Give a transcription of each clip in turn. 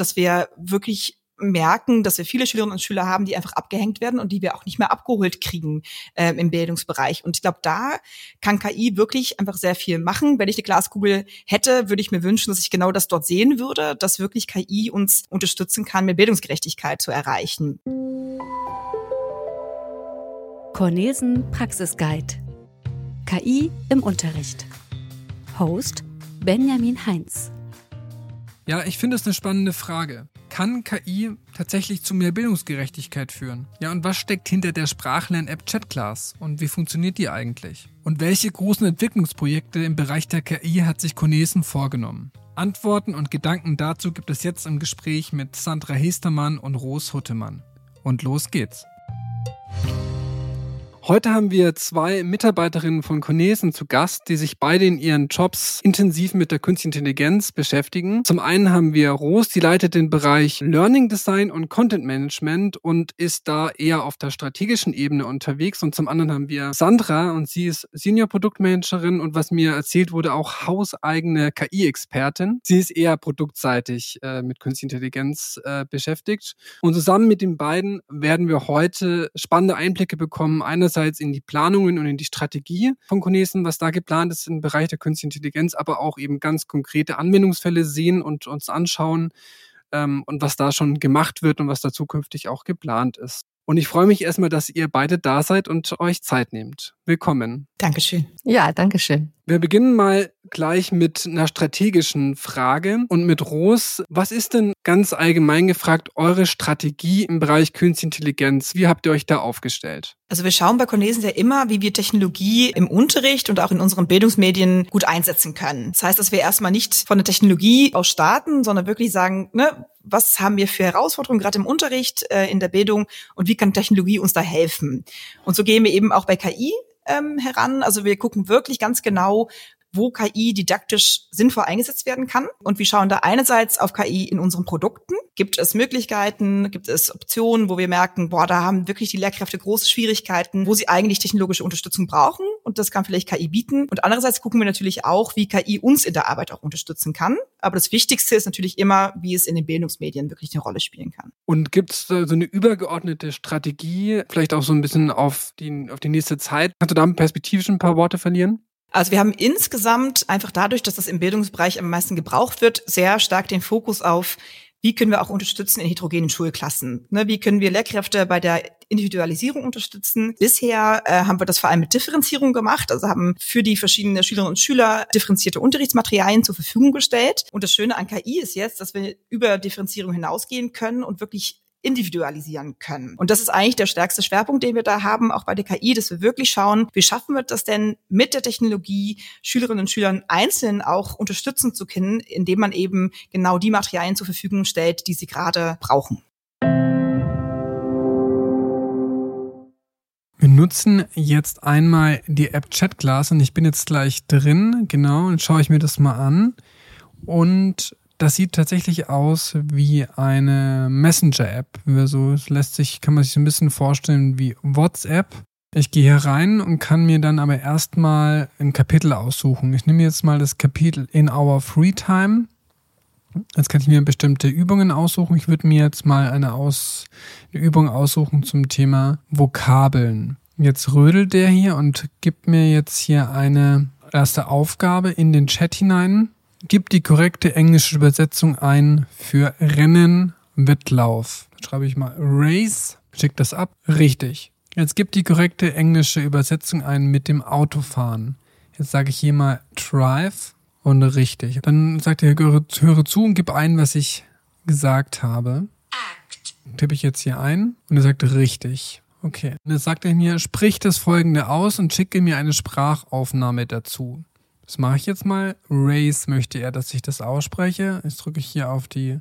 dass wir wirklich merken, dass wir viele Schülerinnen und Schüler haben, die einfach abgehängt werden und die wir auch nicht mehr abgeholt kriegen äh, im Bildungsbereich. Und ich glaube, da kann KI wirklich einfach sehr viel machen. Wenn ich eine Glaskugel hätte, würde ich mir wünschen, dass ich genau das dort sehen würde, dass wirklich KI uns unterstützen kann, mehr Bildungsgerechtigkeit zu erreichen. Cornesen Praxisguide. KI im Unterricht. Host Benjamin Heinz. Ja, ich finde es eine spannende Frage. Kann KI tatsächlich zu mehr Bildungsgerechtigkeit führen? Ja, und was steckt hinter der Sprachlern-App ChatClass und wie funktioniert die eigentlich? Und welche großen Entwicklungsprojekte im Bereich der KI hat sich Conesen vorgenommen? Antworten und Gedanken dazu gibt es jetzt im Gespräch mit Sandra Hestermann und Ros Huttemann. Und los geht's. Heute haben wir zwei Mitarbeiterinnen von Conesen zu Gast, die sich beide in ihren Jobs intensiv mit der künstlichen Intelligenz beschäftigen. Zum einen haben wir Ros, die leitet den Bereich Learning Design und Content Management und ist da eher auf der strategischen Ebene unterwegs. Und zum anderen haben wir Sandra und sie ist Senior Produktmanagerin und was mir erzählt wurde, auch hauseigene KI-Expertin. Sie ist eher produktseitig äh, mit künstlicher Intelligenz äh, beschäftigt. Und zusammen mit den beiden werden wir heute spannende Einblicke bekommen. Einerseits einerseits in die Planungen und in die Strategie von Conesen, was da geplant ist im Bereich der künstlichen Intelligenz, aber auch eben ganz konkrete Anwendungsfälle sehen und uns anschauen ähm, und was da schon gemacht wird und was da zukünftig auch geplant ist. Und ich freue mich erstmal, dass ihr beide da seid und euch Zeit nehmt. Willkommen. Dankeschön. Ja, Dankeschön. Wir beginnen mal gleich mit einer strategischen Frage und mit Ros. Was ist denn ganz allgemein gefragt eure Strategie im Bereich Künstliche Intelligenz? Wie habt ihr euch da aufgestellt? Also wir schauen bei Cornesen ja immer, wie wir Technologie im Unterricht und auch in unseren Bildungsmedien gut einsetzen können. Das heißt, dass wir erstmal nicht von der Technologie aus starten, sondern wirklich sagen, ne, was haben wir für Herausforderungen gerade im Unterricht, äh, in der Bildung und wie kann Technologie uns da helfen? Und so gehen wir eben auch bei KI ähm, heran. Also wir gucken wirklich ganz genau, wo KI didaktisch sinnvoll eingesetzt werden kann. Und wir schauen da einerseits auf KI in unseren Produkten. Gibt es Möglichkeiten, gibt es Optionen, wo wir merken, boah, da haben wirklich die Lehrkräfte große Schwierigkeiten, wo sie eigentlich technologische Unterstützung brauchen. Und das kann vielleicht KI bieten. Und andererseits gucken wir natürlich auch, wie KI uns in der Arbeit auch unterstützen kann. Aber das Wichtigste ist natürlich immer, wie es in den Bildungsmedien wirklich eine Rolle spielen kann. Und gibt es so eine übergeordnete Strategie, vielleicht auch so ein bisschen auf die, auf die nächste Zeit? Kannst du da perspektivisch ein paar Worte verlieren? Also wir haben insgesamt einfach dadurch, dass das im Bildungsbereich am meisten gebraucht wird, sehr stark den Fokus auf, wie können wir auch unterstützen in heterogenen Schulklassen? Ne, wie können wir Lehrkräfte bei der Individualisierung unterstützen? Bisher äh, haben wir das vor allem mit Differenzierung gemacht, also haben für die verschiedenen Schülerinnen und Schüler differenzierte Unterrichtsmaterialien zur Verfügung gestellt. Und das Schöne an KI ist jetzt, dass wir über Differenzierung hinausgehen können und wirklich individualisieren können. Und das ist eigentlich der stärkste Schwerpunkt, den wir da haben, auch bei der KI, dass wir wirklich schauen, wie schaffen wir das denn mit der Technologie, Schülerinnen und Schülern einzeln auch unterstützen zu können, indem man eben genau die Materialien zur Verfügung stellt, die sie gerade brauchen. Wir nutzen jetzt einmal die App ChatGlass und ich bin jetzt gleich drin, genau, und schaue ich mir das mal an. Und das sieht tatsächlich aus wie eine Messenger-App. So lässt sich, kann man sich so ein bisschen vorstellen wie WhatsApp. Ich gehe hier rein und kann mir dann aber erstmal ein Kapitel aussuchen. Ich nehme jetzt mal das Kapitel in our free time. Jetzt kann ich mir bestimmte Übungen aussuchen. Ich würde mir jetzt mal eine, Aus, eine Übung aussuchen zum Thema Vokabeln. Jetzt rödelt der hier und gibt mir jetzt hier eine erste Aufgabe in den Chat hinein. Gib die korrekte englische Übersetzung ein für Rennen, Wettlauf. Dann schreibe ich mal Race, schick das ab. Richtig. Jetzt gib die korrekte englische Übersetzung ein mit dem Autofahren. Jetzt sage ich hier mal Drive und richtig. Dann sagt er, höre zu und gib ein, was ich gesagt habe. Act. Tippe ich jetzt hier ein und er sagt richtig. Okay. Und jetzt sagt er mir, sprich das folgende aus und schicke mir eine Sprachaufnahme dazu. Das mache ich jetzt mal. Race möchte er, dass ich das ausspreche. Jetzt drücke ich hier auf die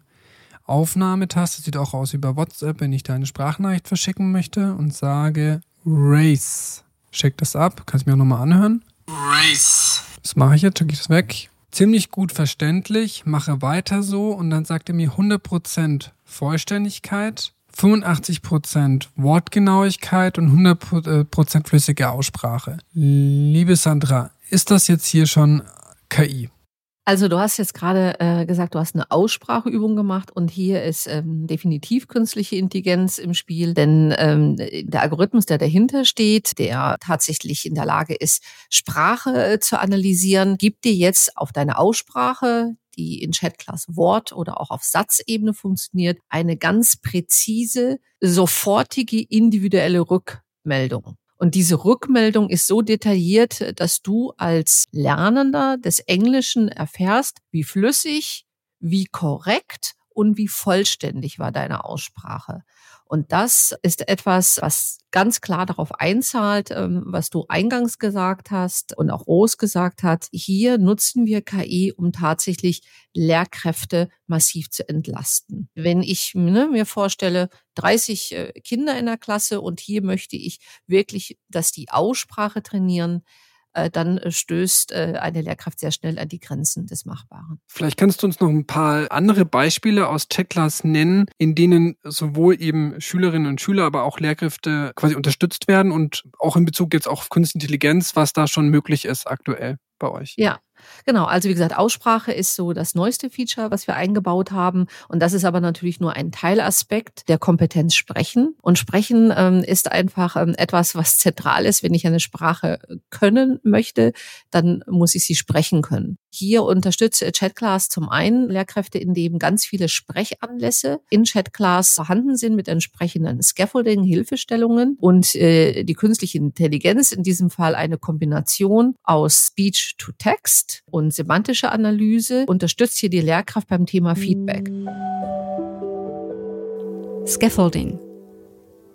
Aufnahmetaste. Sieht auch aus wie bei WhatsApp, wenn ich da eine Sprachnachricht verschicken möchte und sage Race. Schick das ab. Kannst du mir auch nochmal anhören? Race. Das mache ich jetzt, drücke ich das weg. Ziemlich gut verständlich, mache weiter so und dann sagt er mir 100% Vollständigkeit, 85% Wortgenauigkeit und 100% flüssige Aussprache. Liebe Sandra, ist das jetzt hier schon KI? Also du hast jetzt gerade äh, gesagt, du hast eine Ausspracheübung gemacht und hier ist ähm, definitiv künstliche Intelligenz im Spiel, denn ähm, der Algorithmus, der dahinter steht, der tatsächlich in der Lage ist, Sprache äh, zu analysieren, gibt dir jetzt auf deine Aussprache die in Chatclass Wort oder auch auf Satzebene funktioniert, eine ganz präzise, sofortige, individuelle Rückmeldung. Und diese Rückmeldung ist so detailliert, dass du als Lernender des Englischen erfährst, wie flüssig, wie korrekt und wie vollständig war deine Aussprache. Und das ist etwas, was ganz klar darauf einzahlt, ähm, was du eingangs gesagt hast und auch Rose gesagt hat. Hier nutzen wir KI, um tatsächlich Lehrkräfte massiv zu entlasten. Wenn ich ne, mir vorstelle, 30 äh, Kinder in der Klasse und hier möchte ich wirklich, dass die Aussprache trainieren, dann äh, stößt äh, eine Lehrkraft sehr schnell an die Grenzen des Machbaren. Vielleicht kannst du uns noch ein paar andere Beispiele aus Checkclass nennen, in denen sowohl eben Schülerinnen und Schüler, aber auch Lehrkräfte quasi unterstützt werden und auch in Bezug jetzt auf Künstliche Intelligenz, was da schon möglich ist aktuell bei euch. Ja, Genau, also wie gesagt, Aussprache ist so das neueste Feature, was wir eingebaut haben. Und das ist aber natürlich nur ein Teilaspekt der Kompetenz Sprechen. Und Sprechen ähm, ist einfach ähm, etwas, was zentral ist. Wenn ich eine Sprache können möchte, dann muss ich sie sprechen können. Hier unterstütze Chatclass zum einen Lehrkräfte, in dem ganz viele Sprechanlässe in Chatclass vorhanden sind mit entsprechenden Scaffolding, Hilfestellungen und äh, die künstliche Intelligenz, in diesem Fall eine Kombination aus Speech to Text und semantische Analyse unterstützt hier die Lehrkraft beim Thema Feedback. Scaffolding.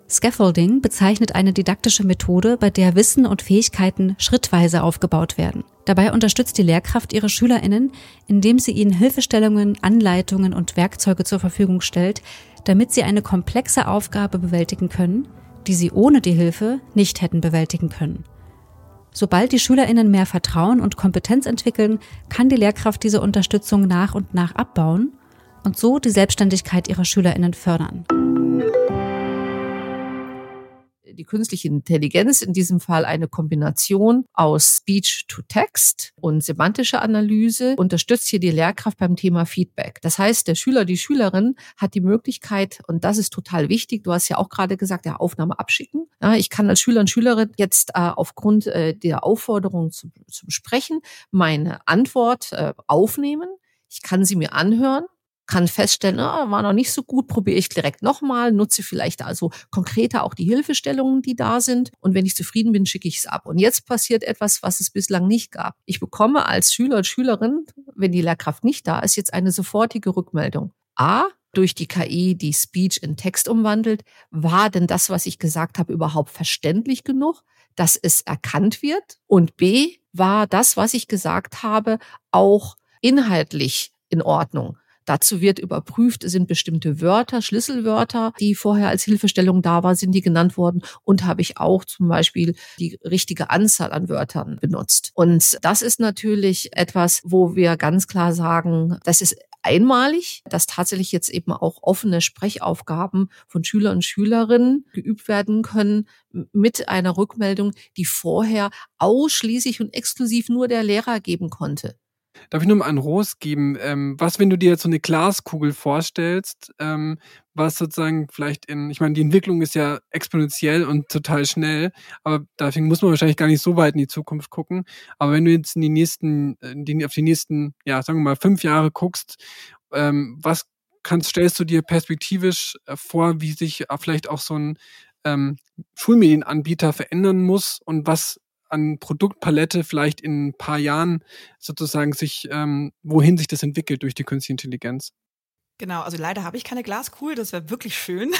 Scaffolding bezeichnet eine didaktische Methode, bei der Wissen und Fähigkeiten schrittweise aufgebaut werden. Dabei unterstützt die Lehrkraft ihre Schülerinnen, indem sie ihnen Hilfestellungen, Anleitungen und Werkzeuge zur Verfügung stellt, damit sie eine komplexe Aufgabe bewältigen können, die sie ohne die Hilfe nicht hätten bewältigen können. Sobald die Schülerinnen mehr Vertrauen und Kompetenz entwickeln, kann die Lehrkraft diese Unterstützung nach und nach abbauen und so die Selbstständigkeit ihrer Schülerinnen fördern die künstliche Intelligenz, in diesem Fall eine Kombination aus Speech to Text und semantische Analyse, unterstützt hier die Lehrkraft beim Thema Feedback. Das heißt, der Schüler, die Schülerin hat die Möglichkeit, und das ist total wichtig, du hast ja auch gerade gesagt, der Aufnahme abschicken. Ja, ich kann als Schüler und Schülerin jetzt äh, aufgrund äh, der Aufforderung zum, zum Sprechen meine Antwort äh, aufnehmen. Ich kann sie mir anhören kann feststellen, ah, war noch nicht so gut, probiere ich direkt nochmal, nutze vielleicht also konkreter auch die Hilfestellungen, die da sind. Und wenn ich zufrieden bin, schicke ich es ab. Und jetzt passiert etwas, was es bislang nicht gab. Ich bekomme als Schüler und Schülerin, wenn die Lehrkraft nicht da ist, jetzt eine sofortige Rückmeldung. A, durch die KI die Speech in Text umwandelt, war denn das, was ich gesagt habe, überhaupt verständlich genug, dass es erkannt wird? Und B, war das, was ich gesagt habe, auch inhaltlich in Ordnung? Dazu wird überprüft, sind bestimmte Wörter, Schlüsselwörter, die vorher als Hilfestellung da war, sind die genannt worden und habe ich auch zum Beispiel die richtige Anzahl an Wörtern benutzt. Und das ist natürlich etwas, wo wir ganz klar sagen, das ist einmalig, dass tatsächlich jetzt eben auch offene Sprechaufgaben von Schülern und Schülerinnen geübt werden können mit einer Rückmeldung, die vorher ausschließlich und exklusiv nur der Lehrer geben konnte. Darf ich nur mal einen Ros geben? Ähm, was, wenn du dir jetzt so eine Glaskugel vorstellst, ähm, was sozusagen vielleicht in, ich meine, die Entwicklung ist ja exponentiell und total schnell, aber deswegen muss man wahrscheinlich gar nicht so weit in die Zukunft gucken. Aber wenn du jetzt in die nächsten, in die, auf die nächsten, ja, sagen wir mal, fünf Jahre guckst, ähm, was kannst, stellst du dir perspektivisch äh, vor, wie sich vielleicht auch so ein ähm, Schulmedienanbieter verändern muss und was an Produktpalette vielleicht in ein paar Jahren sozusagen sich, ähm, wohin sich das entwickelt durch die künstliche Intelligenz. Genau, also leider habe ich keine Glaskugel, das wäre wirklich schön.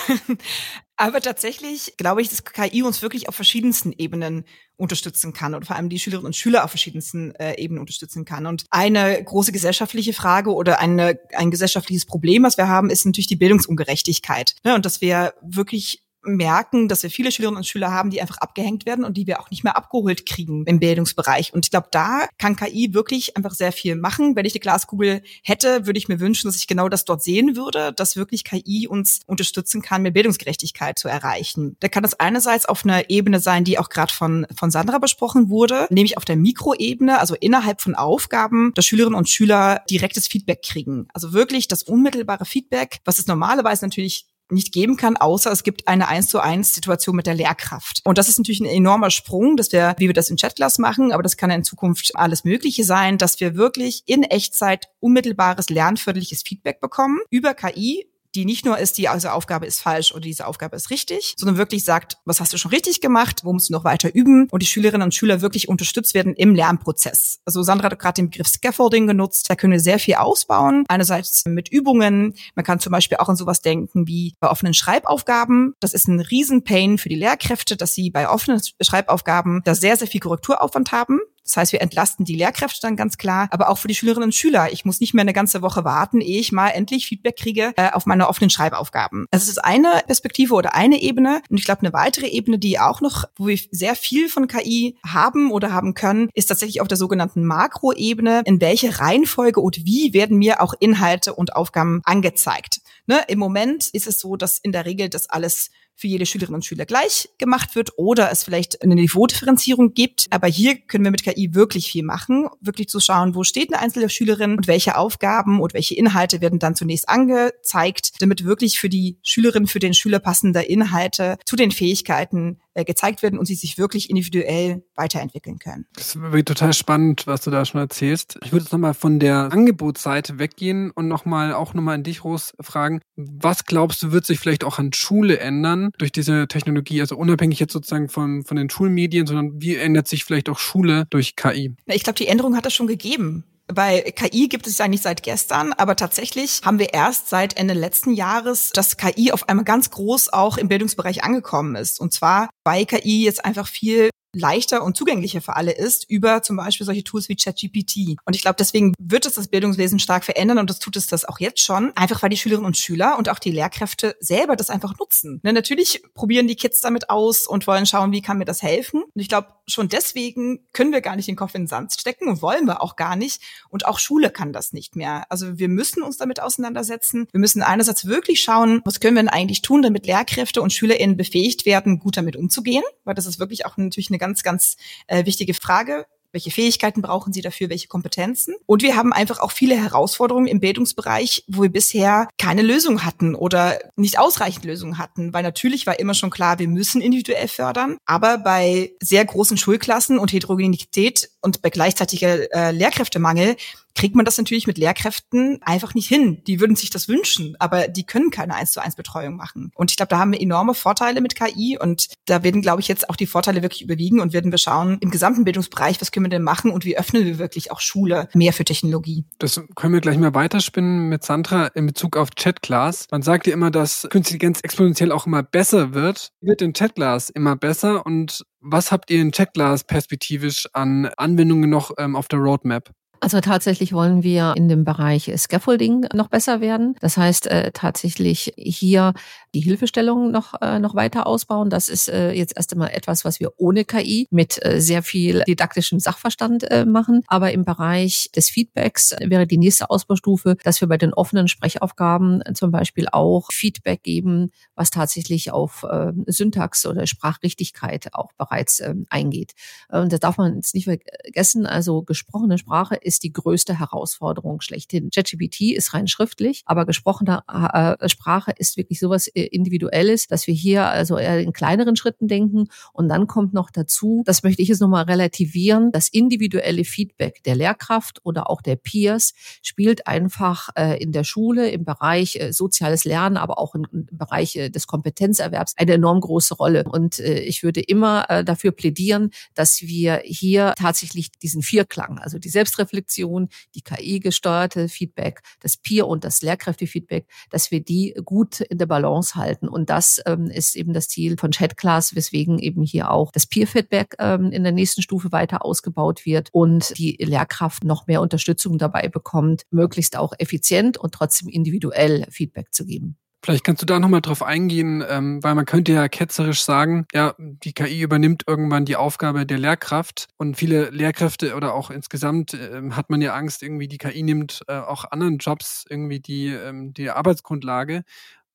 Aber tatsächlich glaube ich, dass KI uns wirklich auf verschiedensten Ebenen unterstützen kann und vor allem die Schülerinnen und Schüler auf verschiedensten äh, Ebenen unterstützen kann. Und eine große gesellschaftliche Frage oder eine, ein gesellschaftliches Problem, was wir haben, ist natürlich die Bildungsungerechtigkeit. Ne? Und dass wir wirklich merken, dass wir viele Schülerinnen und Schüler haben, die einfach abgehängt werden und die wir auch nicht mehr abgeholt kriegen im Bildungsbereich. Und ich glaube, da kann KI wirklich einfach sehr viel machen. Wenn ich eine Glaskugel hätte, würde ich mir wünschen, dass ich genau das dort sehen würde, dass wirklich KI uns unterstützen kann, mehr Bildungsgerechtigkeit zu erreichen. Da kann das einerseits auf einer Ebene sein, die auch gerade von, von Sandra besprochen wurde, nämlich auf der Mikroebene, also innerhalb von Aufgaben, dass Schülerinnen und Schüler direktes Feedback kriegen. Also wirklich das unmittelbare Feedback, was es normalerweise natürlich nicht geben kann, außer es gibt eine eins zu eins Situation mit der Lehrkraft. Und das ist natürlich ein enormer Sprung, dass wir, wie wir das in Chatglass machen, aber das kann in Zukunft alles Mögliche sein, dass wir wirklich in Echtzeit unmittelbares lernförderliches Feedback bekommen über KI, die nicht nur ist, die also Aufgabe ist falsch oder diese Aufgabe ist richtig, sondern wirklich sagt, was hast du schon richtig gemacht, wo musst du noch weiter üben und die Schülerinnen und Schüler wirklich unterstützt werden im Lernprozess. Also Sandra hat gerade den Begriff Scaffolding genutzt, da können wir sehr viel ausbauen. Einerseits mit Übungen, man kann zum Beispiel auch an sowas denken wie bei offenen Schreibaufgaben. Das ist ein Riesenpain für die Lehrkräfte, dass sie bei offenen Schreibaufgaben da sehr, sehr viel Korrekturaufwand haben. Das heißt, wir entlasten die Lehrkräfte dann ganz klar, aber auch für die Schülerinnen und Schüler. Ich muss nicht mehr eine ganze Woche warten, ehe ich mal endlich Feedback kriege äh, auf meine offenen Schreibaufgaben. Also es ist eine Perspektive oder eine Ebene. Und ich glaube, eine weitere Ebene, die auch noch, wo wir sehr viel von KI haben oder haben können, ist tatsächlich auf der sogenannten Makroebene. In welche Reihenfolge und wie werden mir auch Inhalte und Aufgaben angezeigt? Ne? Im Moment ist es so, dass in der Regel das alles für jede Schülerin und Schüler gleich gemacht wird oder es vielleicht eine Niveaudifferenzierung gibt. Aber hier können wir mit KI wirklich viel machen, wirklich zu schauen, wo steht eine einzelne Schülerin und welche Aufgaben und welche Inhalte werden dann zunächst angezeigt, damit wirklich für die Schülerin, für den Schüler passende Inhalte zu den Fähigkeiten äh, gezeigt werden und sie sich wirklich individuell weiterentwickeln können. Das wird total spannend, was du da schon erzählst. Ich würde jetzt nochmal von der Angebotsseite weggehen und nochmal auch nochmal an dich, Ros, fragen, was glaubst du, wird sich vielleicht auch an Schule ändern durch diese Technologie? Also unabhängig jetzt sozusagen von, von den Schulmedien, sondern wie ändert sich vielleicht auch Schule durch KI? Ich glaube, die Änderung hat es schon gegeben. Bei KI gibt es ja nicht seit gestern, aber tatsächlich haben wir erst seit Ende letzten Jahres, dass KI auf einmal ganz groß auch im Bildungsbereich angekommen ist. Und zwar, weil KI jetzt einfach viel leichter und zugänglicher für alle ist über zum Beispiel solche Tools wie ChatGPT. Und ich glaube, deswegen wird es das Bildungswesen stark verändern und das tut es das auch jetzt schon, einfach weil die Schülerinnen und Schüler und auch die Lehrkräfte selber das einfach nutzen. Ne, natürlich probieren die Kids damit aus und wollen schauen, wie kann mir das helfen. Und ich glaube, schon deswegen können wir gar nicht den Kopf in den Sand stecken und wollen wir auch gar nicht. Und auch Schule kann das nicht mehr. Also wir müssen uns damit auseinandersetzen. Wir müssen einerseits wirklich schauen, was können wir denn eigentlich tun, damit Lehrkräfte und SchülerInnen befähigt werden, gut damit umzugehen, weil das ist wirklich auch natürlich eine ganz, ganz äh, wichtige Frage. Welche Fähigkeiten brauchen sie dafür? Welche Kompetenzen? Und wir haben einfach auch viele Herausforderungen im Bildungsbereich, wo wir bisher keine Lösung hatten oder nicht ausreichend Lösungen hatten. Weil natürlich war immer schon klar, wir müssen individuell fördern. Aber bei sehr großen Schulklassen und Heterogenität und bei gleichzeitiger äh, Lehrkräftemangel kriegt man das natürlich mit Lehrkräften einfach nicht hin. Die würden sich das wünschen, aber die können keine 1 zu 1 Betreuung machen. Und ich glaube, da haben wir enorme Vorteile mit KI und da werden, glaube ich, jetzt auch die Vorteile wirklich überwiegen und werden wir schauen, im gesamten Bildungsbereich, was können wir denn machen und wie öffnen wir wirklich auch Schule mehr für Technologie. Das können wir gleich mal weiterspinnen mit Sandra in Bezug auf Chatglass. Man sagt ja immer, dass Künstliche Intelligenz exponentiell auch immer besser wird. Wird in Chatglass immer besser und was habt ihr in Chatglass perspektivisch an Anwendungen noch ähm, auf der Roadmap? Also tatsächlich wollen wir in dem Bereich Scaffolding noch besser werden. Das heißt äh, tatsächlich hier die Hilfestellung noch, äh, noch weiter ausbauen. Das ist äh, jetzt erst einmal etwas, was wir ohne KI mit äh, sehr viel didaktischem Sachverstand äh, machen. Aber im Bereich des Feedbacks wäre die nächste Ausbaustufe, dass wir bei den offenen Sprechaufgaben zum Beispiel auch Feedback geben, was tatsächlich auf äh, Syntax oder Sprachrichtigkeit auch bereits äh, eingeht. Und das darf man jetzt nicht vergessen. Also gesprochene Sprache ist die größte Herausforderung schlechthin. ChatGPT ist rein schriftlich, aber gesprochene äh, Sprache ist wirklich sowas äh, Individuelles, dass wir hier also eher in kleineren Schritten denken. Und dann kommt noch dazu, das möchte ich jetzt nochmal relativieren, das individuelle Feedback der Lehrkraft oder auch der Peers spielt einfach äh, in der Schule im Bereich äh, soziales Lernen, aber auch im, Bereich äh, des Kompetenzerwerbs eine enorm große Rolle. Und ich würde immer dafür plädieren, dass wir hier tatsächlich diesen Vierklang, also die Selbstreflexion, die KI-gesteuerte Feedback, das Peer- und das Lehrkräfte-Feedback, dass wir die gut in der Balance aushalten. Und das ähm, ist eben das Ziel von Chatclass, weswegen eben hier auch das Peer-Feedback ähm, in der nächsten Stufe weiter ausgebaut wird und die Lehrkraft noch mehr Unterstützung dabei bekommt, möglichst auch effizient und trotzdem individuell Feedback zu geben. Vielleicht kannst du da nochmal drauf eingehen, ähm, weil man könnte ja ketzerisch sagen, ja, die KI übernimmt irgendwann die Aufgabe der Lehrkraft und viele Lehrkräfte oder auch insgesamt äh, hat man ja Angst, irgendwie die KI nimmt äh, auch anderen Jobs irgendwie die, ähm, die Arbeitsgrundlage.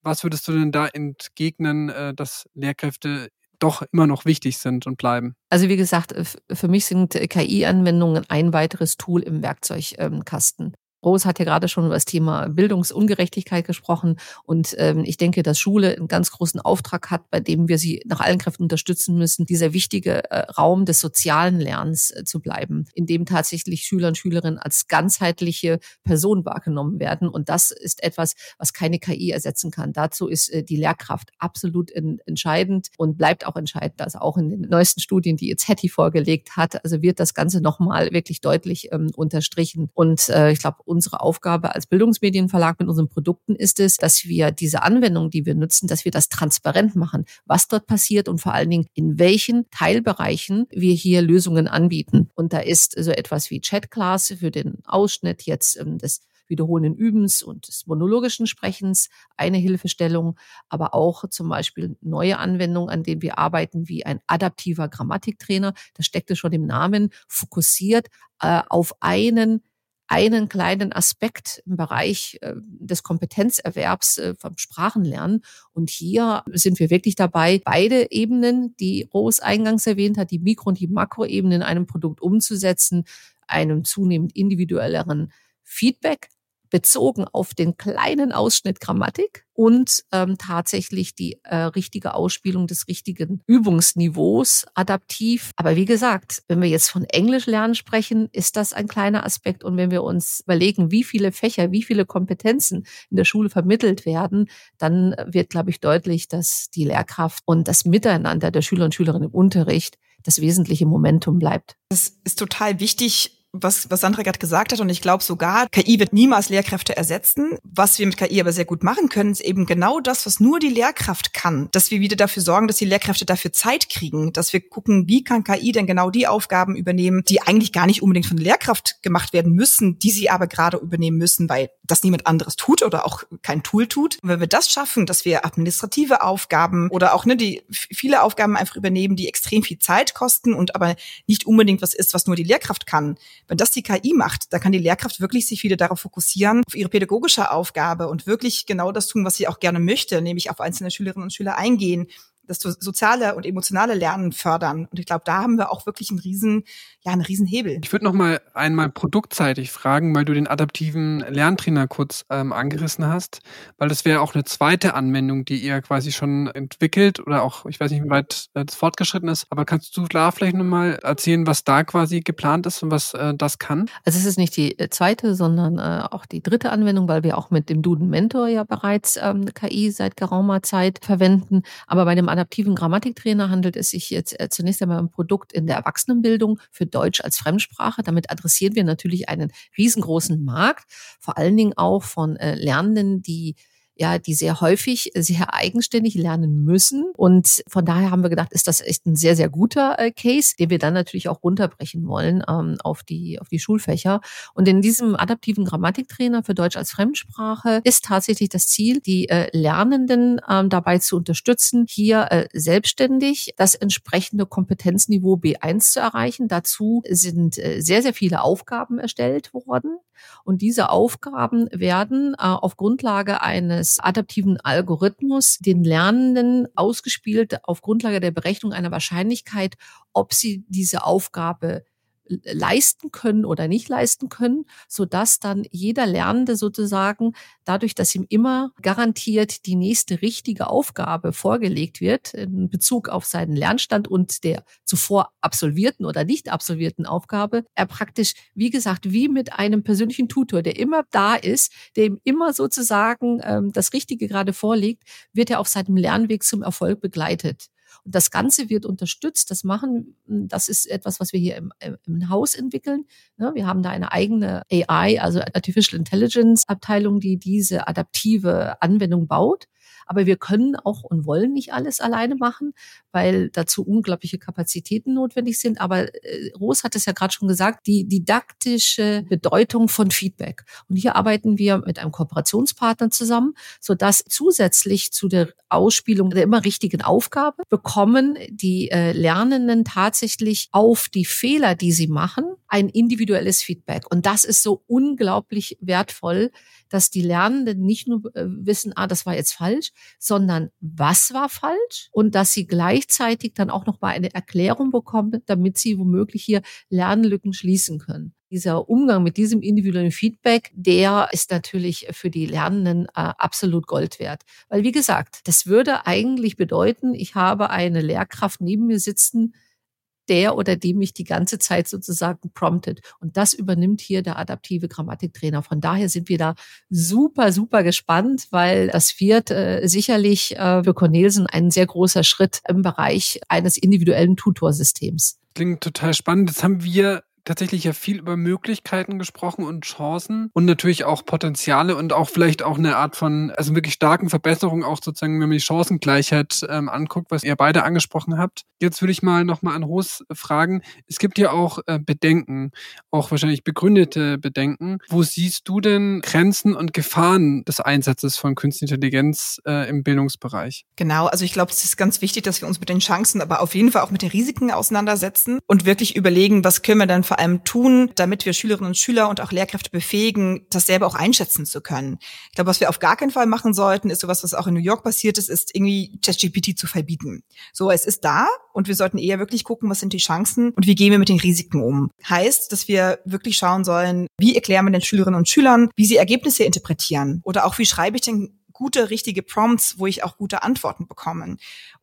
Was würdest du denn da entgegnen, äh, dass Lehrkräfte doch immer noch wichtig sind und bleiben? Also wie gesagt, für mich sind KI-Anwendungen ein weiteres Tool im Werkzeugkasten. Rose hat ja gerade schon über das Thema Bildungsungerechtigkeit gesprochen. Und ähm, ich denke, dass Schule einen ganz großen Auftrag hat, bei dem wir sie nach allen Kräften unterstützen müssen, dieser wichtige äh, Raum des sozialen Lernens äh, zu bleiben, in dem tatsächlich Schüler und Schülerinnen als ganzheitliche Person wahrgenommen werden. Und das ist etwas, was keine KI ersetzen kann. Dazu ist äh, die Lehrkraft absolut in, entscheidend und bleibt auch entscheidend. Also auch in den neuesten Studien, die jetzt Hetty vorgelegt hat, also wird das Ganze nochmal wirklich deutlich ähm, unterstrichen. Und äh, ich glaube, unsere Aufgabe als Bildungsmedienverlag mit unseren Produkten ist es, dass wir diese Anwendung, die wir nutzen, dass wir das transparent machen, was dort passiert und vor allen Dingen in welchen Teilbereichen wir hier Lösungen anbieten. Und da ist so etwas wie Chatclass für den Ausschnitt jetzt ähm, des wiederholenden Übens und des monologischen Sprechens eine Hilfestellung, aber auch zum Beispiel neue Anwendungen, an denen wir arbeiten, wie ein adaptiver Grammatiktrainer. Das steckte schon im Namen, fokussiert äh, auf einen einen kleinen Aspekt im Bereich äh, des Kompetenzerwerbs äh, vom Sprachenlernen. Und hier sind wir wirklich dabei, beide Ebenen, die Rose eingangs erwähnt hat, die Mikro- und die Makroebene in einem Produkt umzusetzen, einem zunehmend individuelleren Feedback, bezogen auf den kleinen Ausschnitt Grammatik und ähm, tatsächlich die äh, richtige Ausspielung des richtigen Übungsniveaus adaptiv. Aber wie gesagt, wenn wir jetzt von Englisch lernen sprechen, ist das ein kleiner Aspekt. Und wenn wir uns überlegen, wie viele Fächer, wie viele Kompetenzen in der Schule vermittelt werden, dann wird, glaube ich, deutlich, dass die Lehrkraft und das Miteinander der Schüler und Schülerinnen im Unterricht das wesentliche Momentum bleibt. Das ist total wichtig, was, was Sandra gerade gesagt hat, und ich glaube sogar, KI wird niemals Lehrkräfte ersetzen. Was wir mit KI aber sehr gut machen können, ist eben genau das, was nur die Lehrkraft kann. Dass wir wieder dafür sorgen, dass die Lehrkräfte dafür Zeit kriegen, dass wir gucken, wie kann KI denn genau die Aufgaben übernehmen, die eigentlich gar nicht unbedingt von der Lehrkraft gemacht werden müssen, die sie aber gerade übernehmen müssen, weil das niemand anderes tut oder auch kein Tool tut. Und wenn wir das schaffen, dass wir administrative Aufgaben oder auch ne, die viele Aufgaben einfach übernehmen, die extrem viel Zeit kosten und aber nicht unbedingt was ist, was nur die Lehrkraft kann, wenn das die KI macht, da kann die Lehrkraft wirklich sich wieder darauf fokussieren, auf ihre pädagogische Aufgabe und wirklich genau das tun, was sie auch gerne möchte, nämlich auf einzelne Schülerinnen und Schüler eingehen, das soziale und emotionale Lernen fördern. Und ich glaube, da haben wir auch wirklich einen riesen, ja, einen riesen Hebel. Ich würde noch mal einmal produktseitig fragen, weil du den adaptiven Lerntrainer kurz ähm, angerissen hast, weil das wäre auch eine zweite Anwendung, die ihr quasi schon entwickelt oder auch, ich weiß nicht, wie weit das fortgeschritten ist, aber kannst du da vielleicht noch mal erzählen, was da quasi geplant ist und was äh, das kann? Also es ist nicht die äh, zweite, sondern äh, auch die dritte Anwendung, weil wir auch mit dem Duden Mentor ja bereits ähm, KI seit geraumer Zeit verwenden, aber bei dem adaptiven Grammatiktrainer handelt es sich jetzt äh, zunächst einmal um ein Produkt in der Erwachsenenbildung für Deutsch als Fremdsprache. Damit adressieren wir natürlich einen riesengroßen Markt, vor allen Dingen auch von äh, Lernenden, die ja, die sehr häufig sehr eigenständig lernen müssen. Und von daher haben wir gedacht, ist das echt ein sehr, sehr guter äh, Case, den wir dann natürlich auch runterbrechen wollen ähm, auf, die, auf die Schulfächer. Und in diesem adaptiven Grammatiktrainer für Deutsch als Fremdsprache ist tatsächlich das Ziel, die äh, Lernenden ähm, dabei zu unterstützen, hier äh, selbstständig das entsprechende Kompetenzniveau B1 zu erreichen. Dazu sind äh, sehr, sehr viele Aufgaben erstellt worden. Und diese Aufgaben werden äh, auf Grundlage eines adaptiven Algorithmus den Lernenden ausgespielt auf Grundlage der Berechnung einer Wahrscheinlichkeit, ob sie diese Aufgabe leisten können oder nicht leisten können, so dass dann jeder Lernende sozusagen dadurch, dass ihm immer garantiert die nächste richtige Aufgabe vorgelegt wird in Bezug auf seinen Lernstand und der zuvor absolvierten oder nicht absolvierten Aufgabe, er praktisch, wie gesagt, wie mit einem persönlichen Tutor, der immer da ist, der ihm immer sozusagen ähm, das Richtige gerade vorlegt, wird er auf seinem Lernweg zum Erfolg begleitet. Das Ganze wird unterstützt. Das machen, das ist etwas, was wir hier im, im Haus entwickeln. Wir haben da eine eigene AI, also Artificial Intelligence Abteilung, die diese adaptive Anwendung baut. Aber wir können auch und wollen nicht alles alleine machen, weil dazu unglaubliche Kapazitäten notwendig sind. Aber äh, Ros hat es ja gerade schon gesagt, die didaktische Bedeutung von Feedback. Und hier arbeiten wir mit einem Kooperationspartner zusammen, sodass zusätzlich zu der Ausspielung der immer richtigen Aufgabe bekommen die äh, Lernenden tatsächlich auf die Fehler, die sie machen, ein individuelles Feedback. Und das ist so unglaublich wertvoll, dass die Lernenden nicht nur äh, wissen, ah, das war jetzt falsch, sondern was war falsch und dass sie gleichzeitig dann auch noch mal eine Erklärung bekommen, damit sie womöglich hier Lernlücken schließen können. Dieser Umgang mit diesem individuellen Feedback, der ist natürlich für die Lernenden äh, absolut Gold wert. Weil wie gesagt, das würde eigentlich bedeuten, ich habe eine Lehrkraft neben mir sitzen, der oder die mich die ganze Zeit sozusagen promptet. Und das übernimmt hier der adaptive Grammatiktrainer. Von daher sind wir da super, super gespannt, weil das wird äh, sicherlich äh, für Cornelsen ein sehr großer Schritt im Bereich eines individuellen Tutorsystems. Klingt total spannend. Das haben wir tatsächlich ja viel über Möglichkeiten gesprochen und Chancen und natürlich auch Potenziale und auch vielleicht auch eine Art von, also wirklich starken Verbesserungen, auch sozusagen, wenn man die Chancengleichheit ähm, anguckt, was ihr beide angesprochen habt. Jetzt würde ich mal nochmal an Ros fragen. Es gibt ja auch äh, Bedenken, auch wahrscheinlich begründete Bedenken. Wo siehst du denn Grenzen und Gefahren des Einsatzes von Künstliche Intelligenz äh, im Bildungsbereich? Genau, also ich glaube, es ist ganz wichtig, dass wir uns mit den Chancen, aber auf jeden Fall auch mit den Risiken auseinandersetzen und wirklich überlegen, was können wir dann vor allem tun, damit wir Schülerinnen und Schüler und auch Lehrkräfte befähigen, das selber auch einschätzen zu können. Ich glaube, was wir auf gar keinen Fall machen sollten, ist sowas, was auch in New York passiert ist, ist irgendwie ChatGPT zu verbieten. So, es ist da und wir sollten eher wirklich gucken, was sind die Chancen und wie gehen wir mit den Risiken um. Heißt, dass wir wirklich schauen sollen, wie erklären wir den Schülerinnen und Schülern, wie sie Ergebnisse interpretieren oder auch wie schreibe ich denn gute, richtige Prompts, wo ich auch gute Antworten bekomme.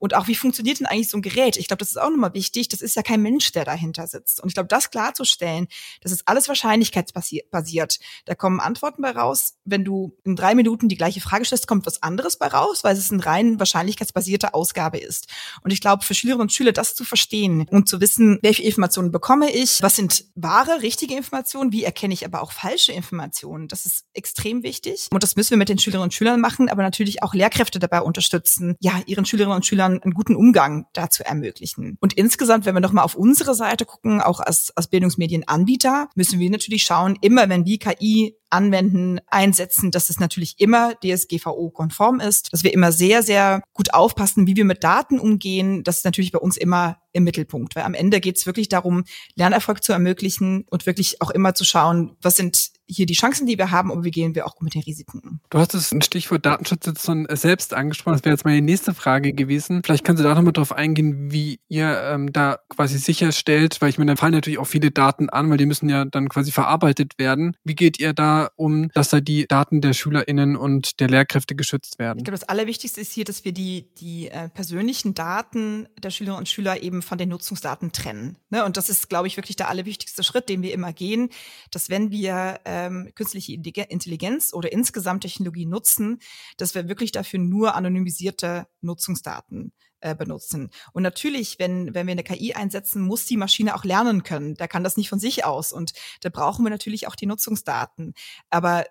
Und auch, wie funktioniert denn eigentlich so ein Gerät? Ich glaube, das ist auch nochmal wichtig. Das ist ja kein Mensch, der dahinter sitzt. Und ich glaube, das klarzustellen, das ist alles wahrscheinlichkeitsbasiert. Da kommen Antworten bei raus. Wenn du in drei Minuten die gleiche Frage stellst, kommt was anderes bei raus, weil es eine rein wahrscheinlichkeitsbasierte Ausgabe ist. Und ich glaube, für Schülerinnen und Schüler das zu verstehen und zu wissen, welche Informationen bekomme ich, was sind wahre, richtige Informationen, wie erkenne ich aber auch falsche Informationen, das ist extrem wichtig. Und das müssen wir mit den Schülerinnen und Schülern machen, aber natürlich auch Lehrkräfte dabei unterstützen, ja, ihren Schülerinnen und Schülern einen guten Umgang dazu ermöglichen. Und insgesamt, wenn wir nochmal auf unsere Seite gucken, auch als, als Bildungsmedienanbieter, müssen wir natürlich schauen, immer wenn wir KI anwenden, einsetzen, dass es natürlich immer DSGVO-konform ist, dass wir immer sehr, sehr gut aufpassen, wie wir mit Daten umgehen. Das ist natürlich bei uns immer im Mittelpunkt, weil am Ende geht es wirklich darum, Lernerfolg zu ermöglichen und wirklich auch immer zu schauen, was sind hier die Chancen, die wir haben und wie gehen wir auch mit den Risiken um. Du hast das Stichwort Datenschutz jetzt schon selbst angesprochen. Das wäre jetzt meine nächste Frage gewesen. Vielleicht kannst du da nochmal drauf eingehen, wie ihr ähm, da quasi sicherstellt, weil ich meine, da fallen natürlich auch viele Daten an, weil die müssen ja dann quasi verarbeitet werden. Wie geht ihr da um, dass da die Daten der SchülerInnen und der Lehrkräfte geschützt werden? Ich glaube, das Allerwichtigste ist hier, dass wir die, die äh, persönlichen Daten der Schülerinnen und Schüler eben von den Nutzungsdaten trennen. Ne? Und das ist, glaube ich, wirklich der allerwichtigste Schritt, den wir immer gehen, dass wenn wir äh, ähm, künstliche Intelligenz oder insgesamt Technologie nutzen, dass wir wirklich dafür nur anonymisierte Nutzungsdaten äh, benutzen. Und natürlich, wenn, wenn wir eine KI einsetzen, muss die Maschine auch lernen können. Da kann das nicht von sich aus. Und da brauchen wir natürlich auch die Nutzungsdaten. Aber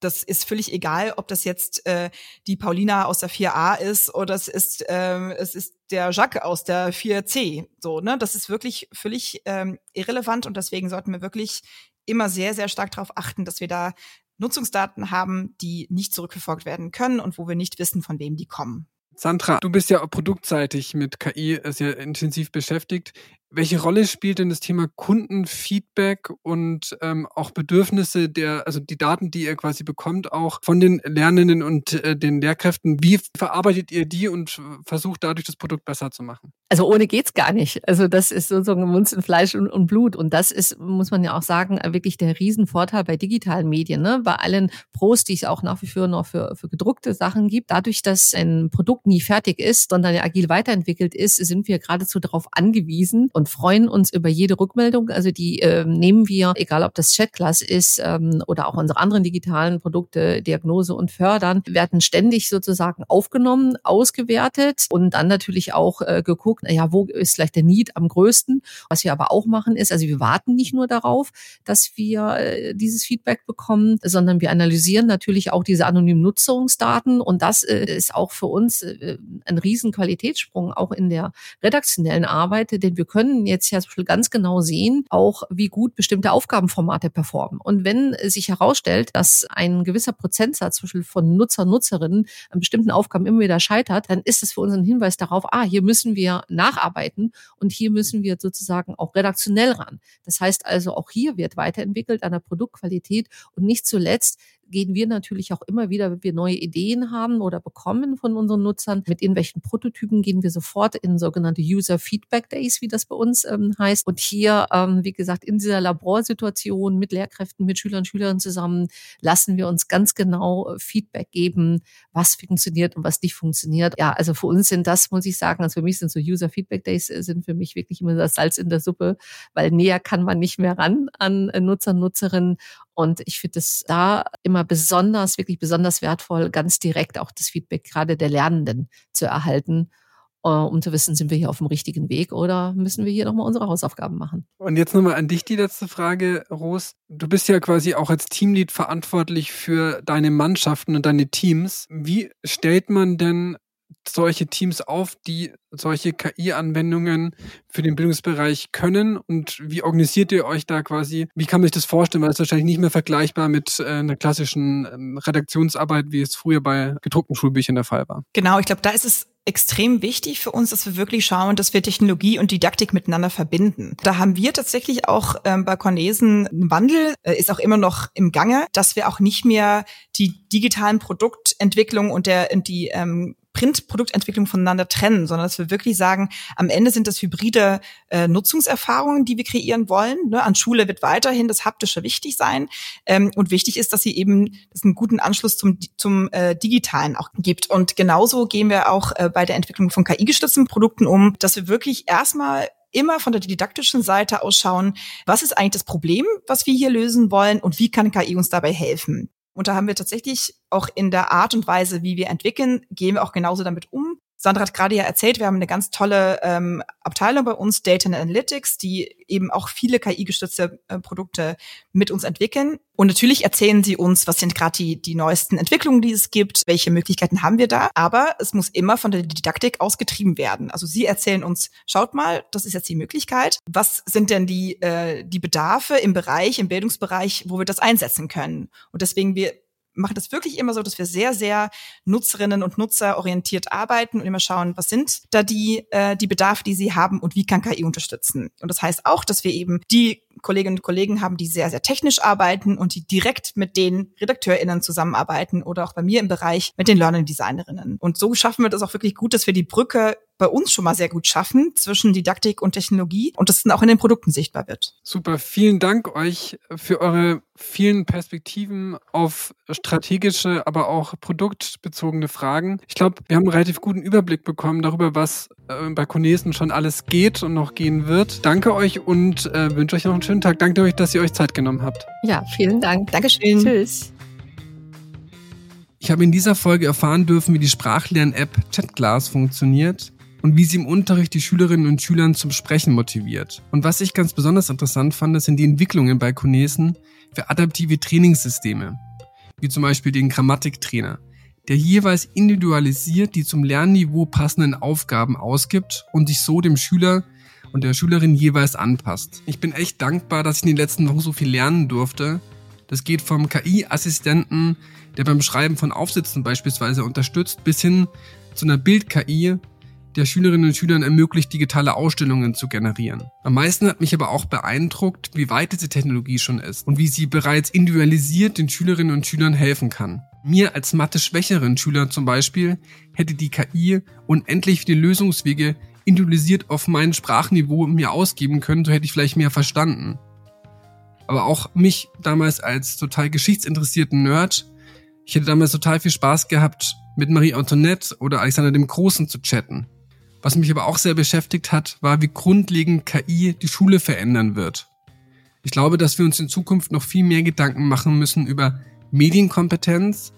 das ist völlig egal, ob das jetzt äh, die Paulina aus der 4a ist oder es ist, ähm, es ist der Jacques aus der 4c. So, ne? Das ist wirklich völlig ähm, irrelevant und deswegen sollten wir wirklich immer sehr, sehr stark darauf achten, dass wir da Nutzungsdaten haben, die nicht zurückverfolgt werden können und wo wir nicht wissen, von wem die kommen. Sandra, du bist ja produktseitig mit KI sehr intensiv beschäftigt. Welche Rolle spielt denn das Thema Kundenfeedback und ähm, auch Bedürfnisse der, also die Daten, die ihr quasi bekommt, auch von den Lernenden und äh, den Lehrkräften? Wie verarbeitet ihr die und versucht dadurch das Produkt besser zu machen? Also ohne geht's gar nicht. Also das ist sozusagen Mund in Fleisch und, und, Blut. Und das ist, muss man ja auch sagen, wirklich der Riesenvorteil bei digitalen Medien, ne? bei allen Pros, die es auch nach wie vor noch für, für gedruckte Sachen gibt. Dadurch, dass ein Produkt nie fertig ist, sondern ja agil weiterentwickelt ist, sind wir geradezu darauf angewiesen und freuen uns über jede Rückmeldung. Also die äh, nehmen wir, egal ob das Chatglass ist ähm, oder auch unsere anderen digitalen Produkte, Diagnose und Fördern, werden ständig sozusagen aufgenommen, ausgewertet und dann natürlich auch äh, geguckt, ja, wo ist vielleicht der Need am größten. Was wir aber auch machen ist, also wir warten nicht nur darauf, dass wir äh, dieses Feedback bekommen, sondern wir analysieren natürlich auch diese anonymen Nutzungsdaten und das äh, ist auch für uns äh, ein riesen Qualitätssprung auch in der redaktionellen Arbeit, denn wir können jetzt ja ganz genau sehen, auch wie gut bestimmte Aufgabenformate performen. Und wenn sich herausstellt, dass ein gewisser Prozentsatz von Nutzer, Nutzerinnen an bestimmten Aufgaben immer wieder scheitert, dann ist das für uns ein Hinweis darauf, ah, hier müssen wir nacharbeiten und hier müssen wir sozusagen auch redaktionell ran. Das heißt also, auch hier wird weiterentwickelt an der Produktqualität und nicht zuletzt gehen wir natürlich auch immer wieder, wenn wir neue Ideen haben oder bekommen von unseren Nutzern, mit irgendwelchen Prototypen gehen wir sofort in sogenannte User Feedback Days, wie das bei uns ähm, heißt. Und hier, ähm, wie gesagt, in dieser Laborsituation mit Lehrkräften, mit Schülern Schülern zusammen, lassen wir uns ganz genau äh, Feedback geben, was funktioniert und was nicht funktioniert. Ja, also für uns sind das, muss ich sagen, also für mich sind so User Feedback Days äh, sind für mich wirklich immer das Salz in der Suppe, weil näher kann man nicht mehr ran an äh, Nutzer, Nutzerinnen. Und ich finde es da immer besonders, wirklich besonders wertvoll, ganz direkt auch das Feedback gerade der Lernenden zu erhalten, äh, um zu wissen, sind wir hier auf dem richtigen Weg oder müssen wir hier nochmal unsere Hausaufgaben machen. Und jetzt nochmal an dich die letzte Frage, Ros. Du bist ja quasi auch als Teamlead verantwortlich für deine Mannschaften und deine Teams. Wie stellt man denn solche Teams auf, die solche KI-Anwendungen für den Bildungsbereich können und wie organisiert ihr euch da quasi? Wie kann man sich das vorstellen? Weil es wahrscheinlich nicht mehr vergleichbar mit äh, einer klassischen ähm, Redaktionsarbeit, wie es früher bei gedruckten Schulbüchern der Fall war. Genau, ich glaube, da ist es extrem wichtig für uns, dass wir wirklich schauen, dass wir Technologie und Didaktik miteinander verbinden. Da haben wir tatsächlich auch ähm, bei Cornesen einen Wandel, äh, ist auch immer noch im Gange, dass wir auch nicht mehr die digitalen Produktentwicklung und der und die ähm, Printproduktentwicklung voneinander trennen, sondern dass wir wirklich sagen, am Ende sind das hybride äh, Nutzungserfahrungen, die wir kreieren wollen. Ne? An Schule wird weiterhin das Haptische wichtig sein. Ähm, und wichtig ist, dass sie eben dass einen guten Anschluss zum, zum äh, Digitalen auch gibt. Und genauso gehen wir auch äh, bei der Entwicklung von KI-gestützten Produkten um, dass wir wirklich erstmal immer von der didaktischen Seite ausschauen, was ist eigentlich das Problem, was wir hier lösen wollen und wie kann KI uns dabei helfen. Und da haben wir tatsächlich auch in der Art und Weise, wie wir entwickeln, gehen wir auch genauso damit um. Sandra hat gerade ja erzählt, wir haben eine ganz tolle ähm, Abteilung bei uns, Data Analytics, die eben auch viele KI-gestützte äh, Produkte mit uns entwickeln. Und natürlich erzählen sie uns, was sind gerade die, die neuesten Entwicklungen, die es gibt, welche Möglichkeiten haben wir da. Aber es muss immer von der Didaktik ausgetrieben werden. Also sie erzählen uns, schaut mal, das ist jetzt die Möglichkeit. Was sind denn die, äh, die Bedarfe im Bereich, im Bildungsbereich, wo wir das einsetzen können? Und deswegen wir machen das wirklich immer so, dass wir sehr, sehr Nutzerinnen und Nutzer orientiert arbeiten und immer schauen, was sind da die, äh, die Bedarfe, die sie haben und wie kann KI unterstützen. Und das heißt auch, dass wir eben die Kolleginnen und Kollegen haben, die sehr, sehr technisch arbeiten und die direkt mit den RedakteurInnen zusammenarbeiten oder auch bei mir im Bereich mit den Learning Designerinnen. Und so schaffen wir das auch wirklich gut, dass wir die Brücke bei uns schon mal sehr gut schaffen zwischen Didaktik und Technologie und das dann auch in den Produkten sichtbar wird. Super, vielen Dank euch für eure vielen Perspektiven auf strategische, aber auch produktbezogene Fragen. Ich glaube, wir haben einen relativ guten Überblick bekommen darüber, was äh, bei Conesen schon alles geht und noch gehen wird. Danke euch und äh, wünsche euch noch einen schönen Tag. Danke euch, dass ihr euch Zeit genommen habt. Ja, vielen Dank. Dankeschön. Tschüss. Ich habe in dieser Folge erfahren dürfen, wie die Sprachlern-App Chatglass funktioniert und wie sie im Unterricht die Schülerinnen und Schüler zum Sprechen motiviert. Und was ich ganz besonders interessant fand, sind die Entwicklungen bei Conesen für adaptive Trainingssysteme, wie zum Beispiel den Grammatiktrainer, der jeweils individualisiert die zum Lernniveau passenden Aufgaben ausgibt und sich so dem Schüler und der Schülerin jeweils anpasst. Ich bin echt dankbar, dass ich in den letzten Wochen so viel lernen durfte. Das geht vom KI-Assistenten, der beim Schreiben von Aufsätzen beispielsweise unterstützt, bis hin zu einer Bild-KI, der Schülerinnen und Schülern ermöglicht, digitale Ausstellungen zu generieren. Am meisten hat mich aber auch beeindruckt, wie weit diese Technologie schon ist und wie sie bereits individualisiert den Schülerinnen und Schülern helfen kann. Mir als Mathe-schwächeren Schüler zum Beispiel hätte die KI unendlich viele Lösungswege individualisiert auf mein Sprachniveau mir ausgeben können, so hätte ich vielleicht mehr verstanden. Aber auch mich damals als total geschichtsinteressierten Nerd, ich hätte damals total viel Spaß gehabt, mit Marie Antoinette oder Alexander dem Großen zu chatten. Was mich aber auch sehr beschäftigt hat, war, wie grundlegend KI die Schule verändern wird. Ich glaube, dass wir uns in Zukunft noch viel mehr Gedanken machen müssen über Medienkompetenz,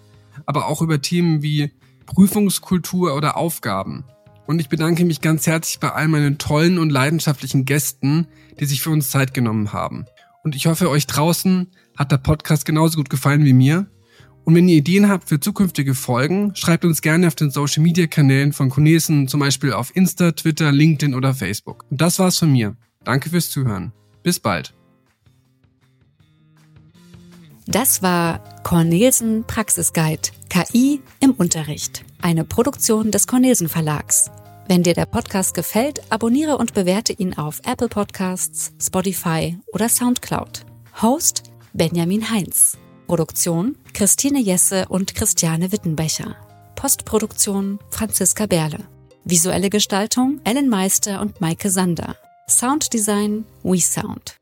aber auch über Themen wie Prüfungskultur oder Aufgaben. Und ich bedanke mich ganz herzlich bei all meinen tollen und leidenschaftlichen Gästen, die sich für uns Zeit genommen haben. Und ich hoffe, euch draußen hat der Podcast genauso gut gefallen wie mir. Und wenn ihr Ideen habt für zukünftige Folgen, schreibt uns gerne auf den Social Media Kanälen von Conesen, zum Beispiel auf Insta, Twitter, LinkedIn oder Facebook. Und das war's von mir. Danke fürs Zuhören. Bis bald. Das war Cornelsen Praxisguide KI im Unterricht, eine Produktion des Cornelsen Verlags. Wenn dir der Podcast gefällt, abonniere und bewerte ihn auf Apple Podcasts, Spotify oder Soundcloud. Host Benjamin Heinz. Produktion Christine Jesse und Christiane Wittenbecher. Postproduktion Franziska Berle. Visuelle Gestaltung Ellen Meister und Maike Sander. Sounddesign WeSound.